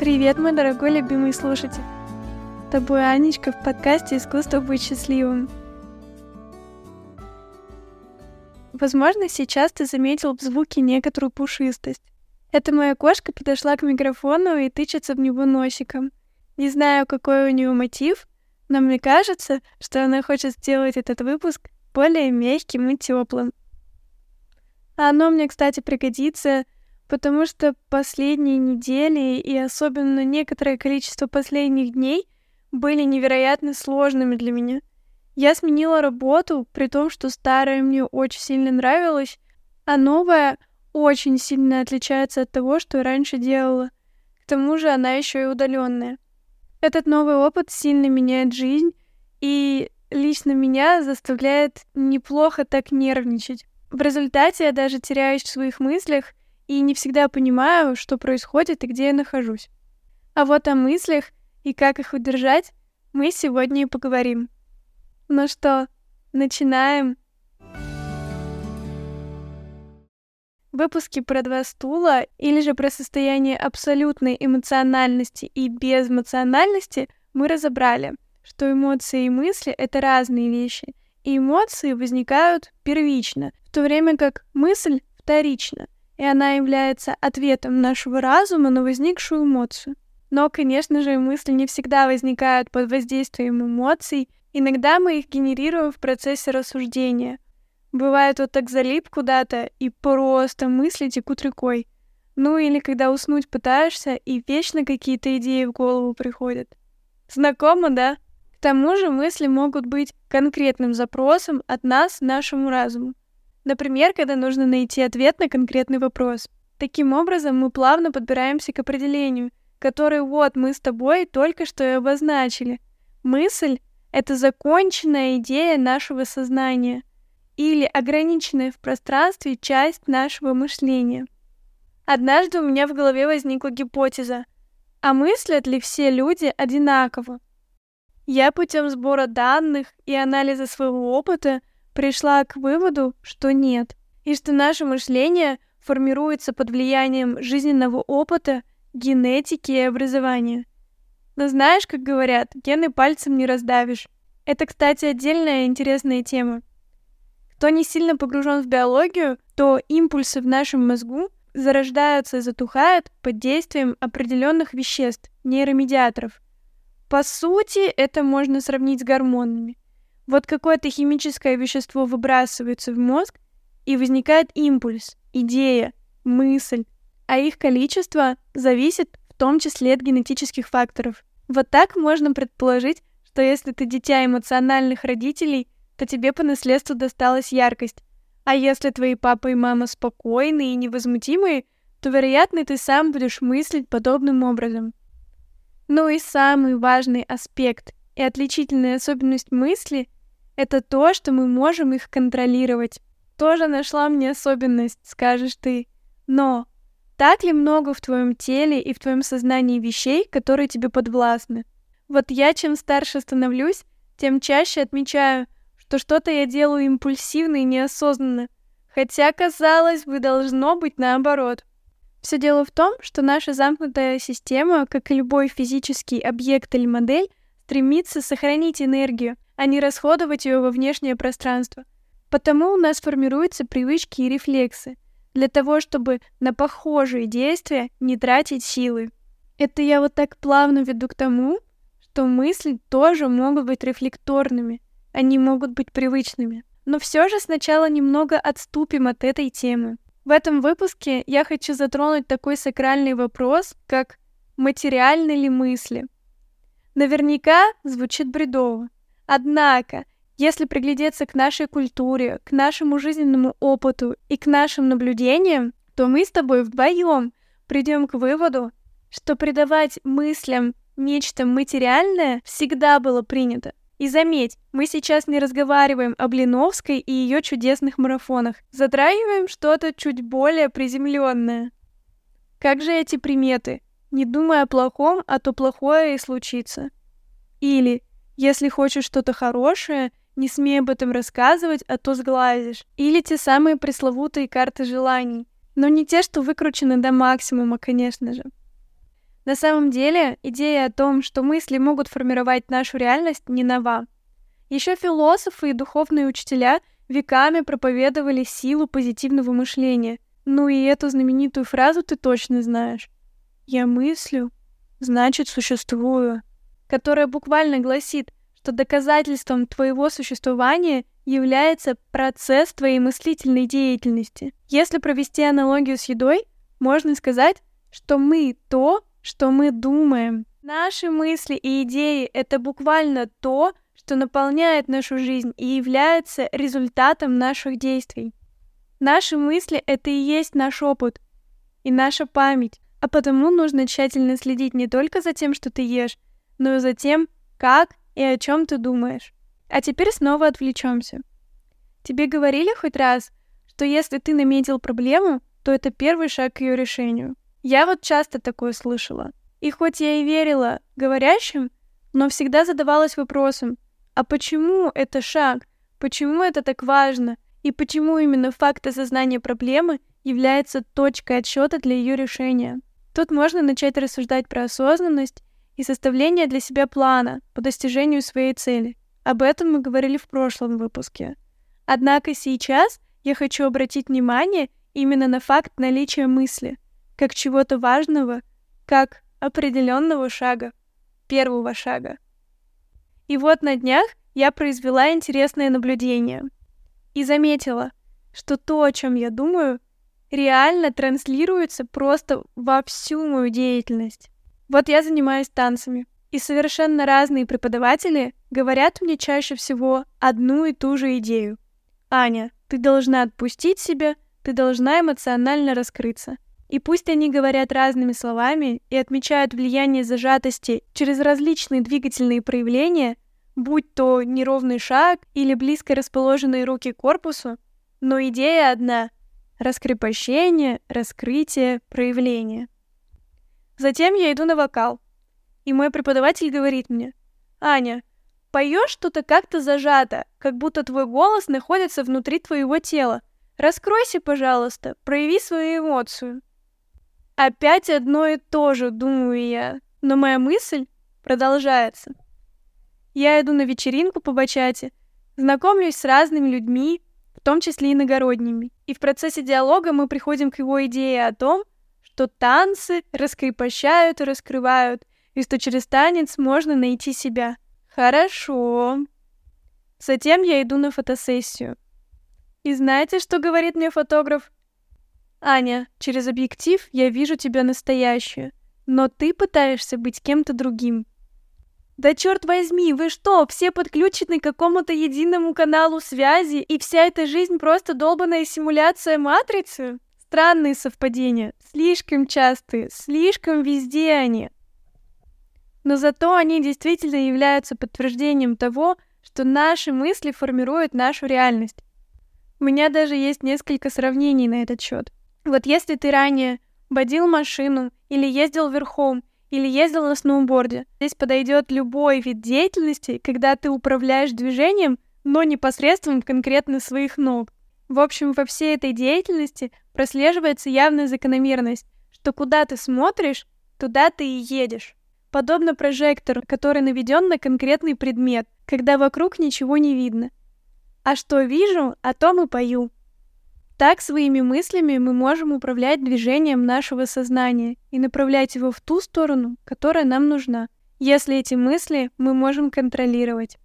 Привет, мой дорогой любимый слушатель. Тобой Анечка в подкасте «Искусство быть счастливым». Возможно, сейчас ты заметил в звуке некоторую пушистость. Это моя кошка подошла к микрофону и тычется в него носиком. Не знаю, какой у нее мотив, но мне кажется, что она хочет сделать этот выпуск более мягким и теплым. А оно мне, кстати, пригодится — потому что последние недели и особенно некоторое количество последних дней были невероятно сложными для меня. Я сменила работу, при том, что старая мне очень сильно нравилась, а новая очень сильно отличается от того, что раньше делала. К тому же она еще и удаленная. Этот новый опыт сильно меняет жизнь и лично меня заставляет неплохо так нервничать. В результате я даже теряюсь в своих мыслях и не всегда понимаю, что происходит и где я нахожусь. А вот о мыслях и как их удержать мы сегодня и поговорим. Ну что, начинаем? Выпуски про два стула или же про состояние абсолютной эмоциональности и безэмоциональности мы разобрали, что эмоции и мысли — это разные вещи, и эмоции возникают первично, в то время как мысль вторична — и она является ответом нашего разума на возникшую эмоцию. Но, конечно же, мысли не всегда возникают под воздействием эмоций, иногда мы их генерируем в процессе рассуждения. Бывает, вот так залип куда-то, и просто мысли текут рекой. Ну или когда уснуть пытаешься, и вечно какие-то идеи в голову приходят. Знакомо, да? К тому же мысли могут быть конкретным запросом от нас нашему разуму. Например, когда нужно найти ответ на конкретный вопрос. Таким образом, мы плавно подбираемся к определению, которое вот мы с тобой только что и обозначили. Мысль — это законченная идея нашего сознания или ограниченная в пространстве часть нашего мышления. Однажды у меня в голове возникла гипотеза, а мыслят ли все люди одинаково? Я путем сбора данных и анализа своего опыта пришла к выводу, что нет, и что наше мышление формируется под влиянием жизненного опыта, генетики и образования. Но знаешь, как говорят, гены пальцем не раздавишь. Это, кстати, отдельная интересная тема. Кто не сильно погружен в биологию, то импульсы в нашем мозгу зарождаются и затухают под действием определенных веществ, нейромедиаторов. По сути, это можно сравнить с гормонами. Вот какое-то химическое вещество выбрасывается в мозг, и возникает импульс, идея, мысль, а их количество зависит в том числе от генетических факторов. Вот так можно предположить, что если ты дитя эмоциональных родителей, то тебе по наследству досталась яркость. А если твои папа и мама спокойные и невозмутимые, то, вероятно, ты сам будешь мыслить подобным образом. Ну и самый важный аспект и отличительная особенность мысли — это то, что мы можем их контролировать. Тоже нашла мне особенность, скажешь ты. Но так ли много в твоем теле и в твоем сознании вещей, которые тебе подвластны? Вот я чем старше становлюсь, тем чаще отмечаю, что что-то я делаю импульсивно и неосознанно, хотя, казалось бы, должно быть наоборот. Все дело в том, что наша замкнутая система, как и любой физический объект или модель, стремится сохранить энергию, а не расходовать ее во внешнее пространство. Потому у нас формируются привычки и рефлексы, для того, чтобы на похожие действия не тратить силы. Это я вот так плавно веду к тому, что мысли тоже могут быть рефлекторными, они могут быть привычными. Но все же сначала немного отступим от этой темы. В этом выпуске я хочу затронуть такой сакральный вопрос, как материальны ли мысли. Наверняка звучит бредово, Однако, если приглядеться к нашей культуре, к нашему жизненному опыту и к нашим наблюдениям, то мы с тобой вдвоем придем к выводу, что придавать мыслям нечто материальное всегда было принято. И заметь, мы сейчас не разговариваем о Блиновской и ее чудесных марафонах, затрагиваем что-то чуть более приземленное. Как же эти приметы? Не думай о плохом, а то плохое и случится. Или если хочешь что-то хорошее, не смей об этом рассказывать, а то сглазишь. Или те самые пресловутые карты желаний. Но не те, что выкручены до максимума, конечно же. На самом деле, идея о том, что мысли могут формировать нашу реальность, не нова. Еще философы и духовные учителя веками проповедовали силу позитивного мышления. Ну и эту знаменитую фразу ты точно знаешь. «Я мыслю, значит существую», которая буквально гласит, что доказательством твоего существования является процесс твоей мыслительной деятельности. Если провести аналогию с едой, можно сказать, что мы то, что мы думаем. Наши мысли и идеи — это буквально то, что наполняет нашу жизнь и является результатом наших действий. Наши мысли — это и есть наш опыт и наша память, а потому нужно тщательно следить не только за тем, что ты ешь, но и за тем, как и о чем ты думаешь. А теперь снова отвлечемся. Тебе говорили хоть раз, что если ты наметил проблему, то это первый шаг к ее решению. Я вот часто такое слышала. И хоть я и верила говорящим, но всегда задавалась вопросом, а почему это шаг? Почему это так важно? И почему именно факт осознания проблемы является точкой отсчета для ее решения? Тут можно начать рассуждать про осознанность и составление для себя плана по достижению своей цели. Об этом мы говорили в прошлом выпуске. Однако сейчас я хочу обратить внимание именно на факт наличия мысли, как чего-то важного, как определенного шага, первого шага. И вот на днях я произвела интересное наблюдение и заметила, что то, о чем я думаю, реально транслируется просто во всю мою деятельность. Вот я занимаюсь танцами, и совершенно разные преподаватели говорят мне чаще всего одну и ту же идею. Аня, ты должна отпустить себя, ты должна эмоционально раскрыться. И пусть они говорят разными словами и отмечают влияние зажатости через различные двигательные проявления, будь то неровный шаг или близко расположенные руки к корпусу, но идея одна — раскрепощение, раскрытие, проявление. Затем я иду на вокал, и мой преподаватель говорит мне, «Аня, поешь что-то как-то зажато, как будто твой голос находится внутри твоего тела. Раскройся, пожалуйста, прояви свою эмоцию». Опять одно и то же, думаю я. Но моя мысль продолжается. Я иду на вечеринку по бачате, знакомлюсь с разными людьми, в том числе иногородними. И в процессе диалога мы приходим к его идее о том, что танцы раскрепощают и раскрывают, и что через танец можно найти себя. Хорошо. Затем я иду на фотосессию. И знаете, что говорит мне фотограф? Аня, через объектив я вижу тебя настоящую, но ты пытаешься быть кем-то другим. Да черт возьми, вы что, все подключены к какому-то единому каналу связи, и вся эта жизнь просто долбанная симуляция матрицы? Странные совпадения, слишком частые, слишком везде они. Но зато они действительно являются подтверждением того, что наши мысли формируют нашу реальность. У меня даже есть несколько сравнений на этот счет. Вот если ты ранее водил машину, или ездил верхом, или ездил на сноуборде, здесь подойдет любой вид деятельности, когда ты управляешь движением, но непосредством конкретно своих ног. В общем, во всей этой деятельности прослеживается явная закономерность, что куда ты смотришь, туда ты и едешь. Подобно прожектору, который наведен на конкретный предмет, когда вокруг ничего не видно. А что вижу, о том и пою. Так своими мыслями мы можем управлять движением нашего сознания и направлять его в ту сторону, которая нам нужна, если эти мысли мы можем контролировать.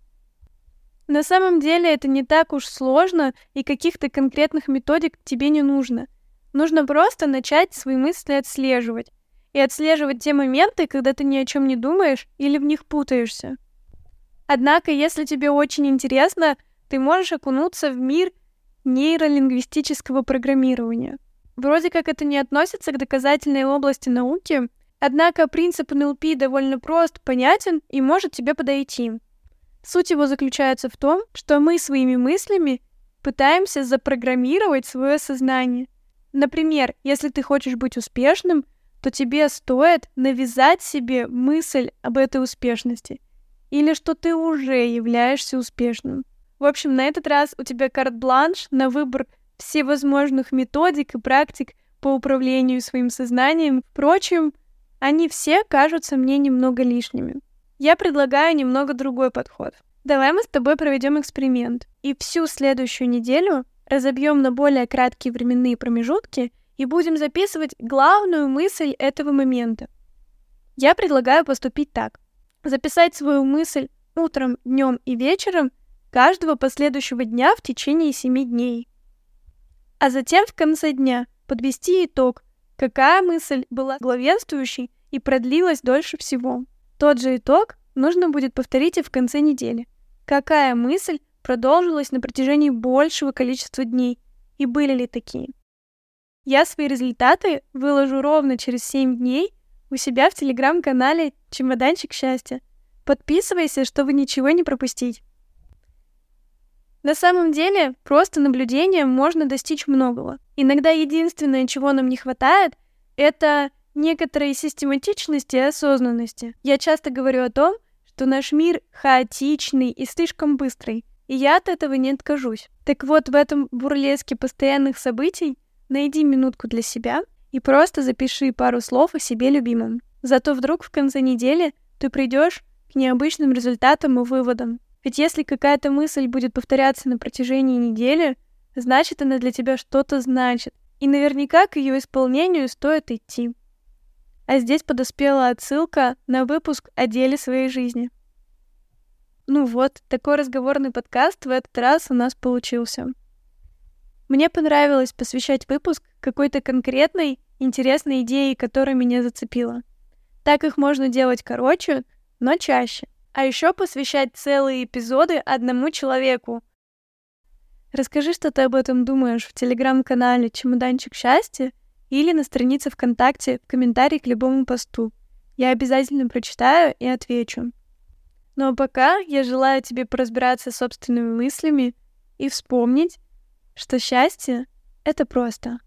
На самом деле это не так уж сложно, и каких-то конкретных методик тебе не нужно. Нужно просто начать свои мысли отслеживать. И отслеживать те моменты, когда ты ни о чем не думаешь или в них путаешься. Однако, если тебе очень интересно, ты можешь окунуться в мир нейролингвистического программирования. Вроде как это не относится к доказательной области науки, однако принцип НЛП довольно прост, понятен и может тебе подойти. Суть его заключается в том, что мы своими мыслями пытаемся запрограммировать свое сознание. Например, если ты хочешь быть успешным, то тебе стоит навязать себе мысль об этой успешности или что ты уже являешься успешным. В общем, на этот раз у тебя карт-бланш на выбор всевозможных методик и практик по управлению своим сознанием. Впрочем, Они все кажутся мне немного лишними. Я предлагаю немного другой подход. Давай мы с тобой проведем эксперимент и всю следующую неделю разобьем на более краткие временные промежутки и будем записывать главную мысль этого момента. Я предлагаю поступить так. Записать свою мысль утром, днем и вечером каждого последующего дня в течение семи дней. А затем в конце дня подвести итог, какая мысль была главенствующей и продлилась дольше всего. Тот же итог нужно будет повторить и в конце недели. Какая мысль продолжилась на протяжении большего количества дней и были ли такие? Я свои результаты выложу ровно через 7 дней у себя в телеграм-канале «Чемоданчик счастья». Подписывайся, чтобы ничего не пропустить. На самом деле, просто наблюдением можно достичь многого. Иногда единственное, чего нам не хватает, это некоторой систематичности и осознанности. Я часто говорю о том, что наш мир хаотичный и слишком быстрый, и я от этого не откажусь. Так вот, в этом бурлеске постоянных событий найди минутку для себя и просто запиши пару слов о себе любимом. Зато вдруг в конце недели ты придешь к необычным результатам и выводам. Ведь если какая-то мысль будет повторяться на протяжении недели, значит, она для тебя что-то значит. И наверняка к ее исполнению стоит идти. А здесь подоспела отсылка на выпуск о деле своей жизни. Ну вот, такой разговорный подкаст в этот раз у нас получился. Мне понравилось посвящать выпуск какой-то конкретной, интересной идее, которая меня зацепила. Так их можно делать короче, но чаще а еще посвящать целые эпизоды одному человеку. Расскажи, что ты об этом думаешь в телеграм-канале «Чемоданчик счастья» или на странице ВКонтакте в комментарии к любому посту. Я обязательно прочитаю и отвечу. Ну а пока я желаю тебе поразбираться собственными мыслями и вспомнить, что счастье — это просто.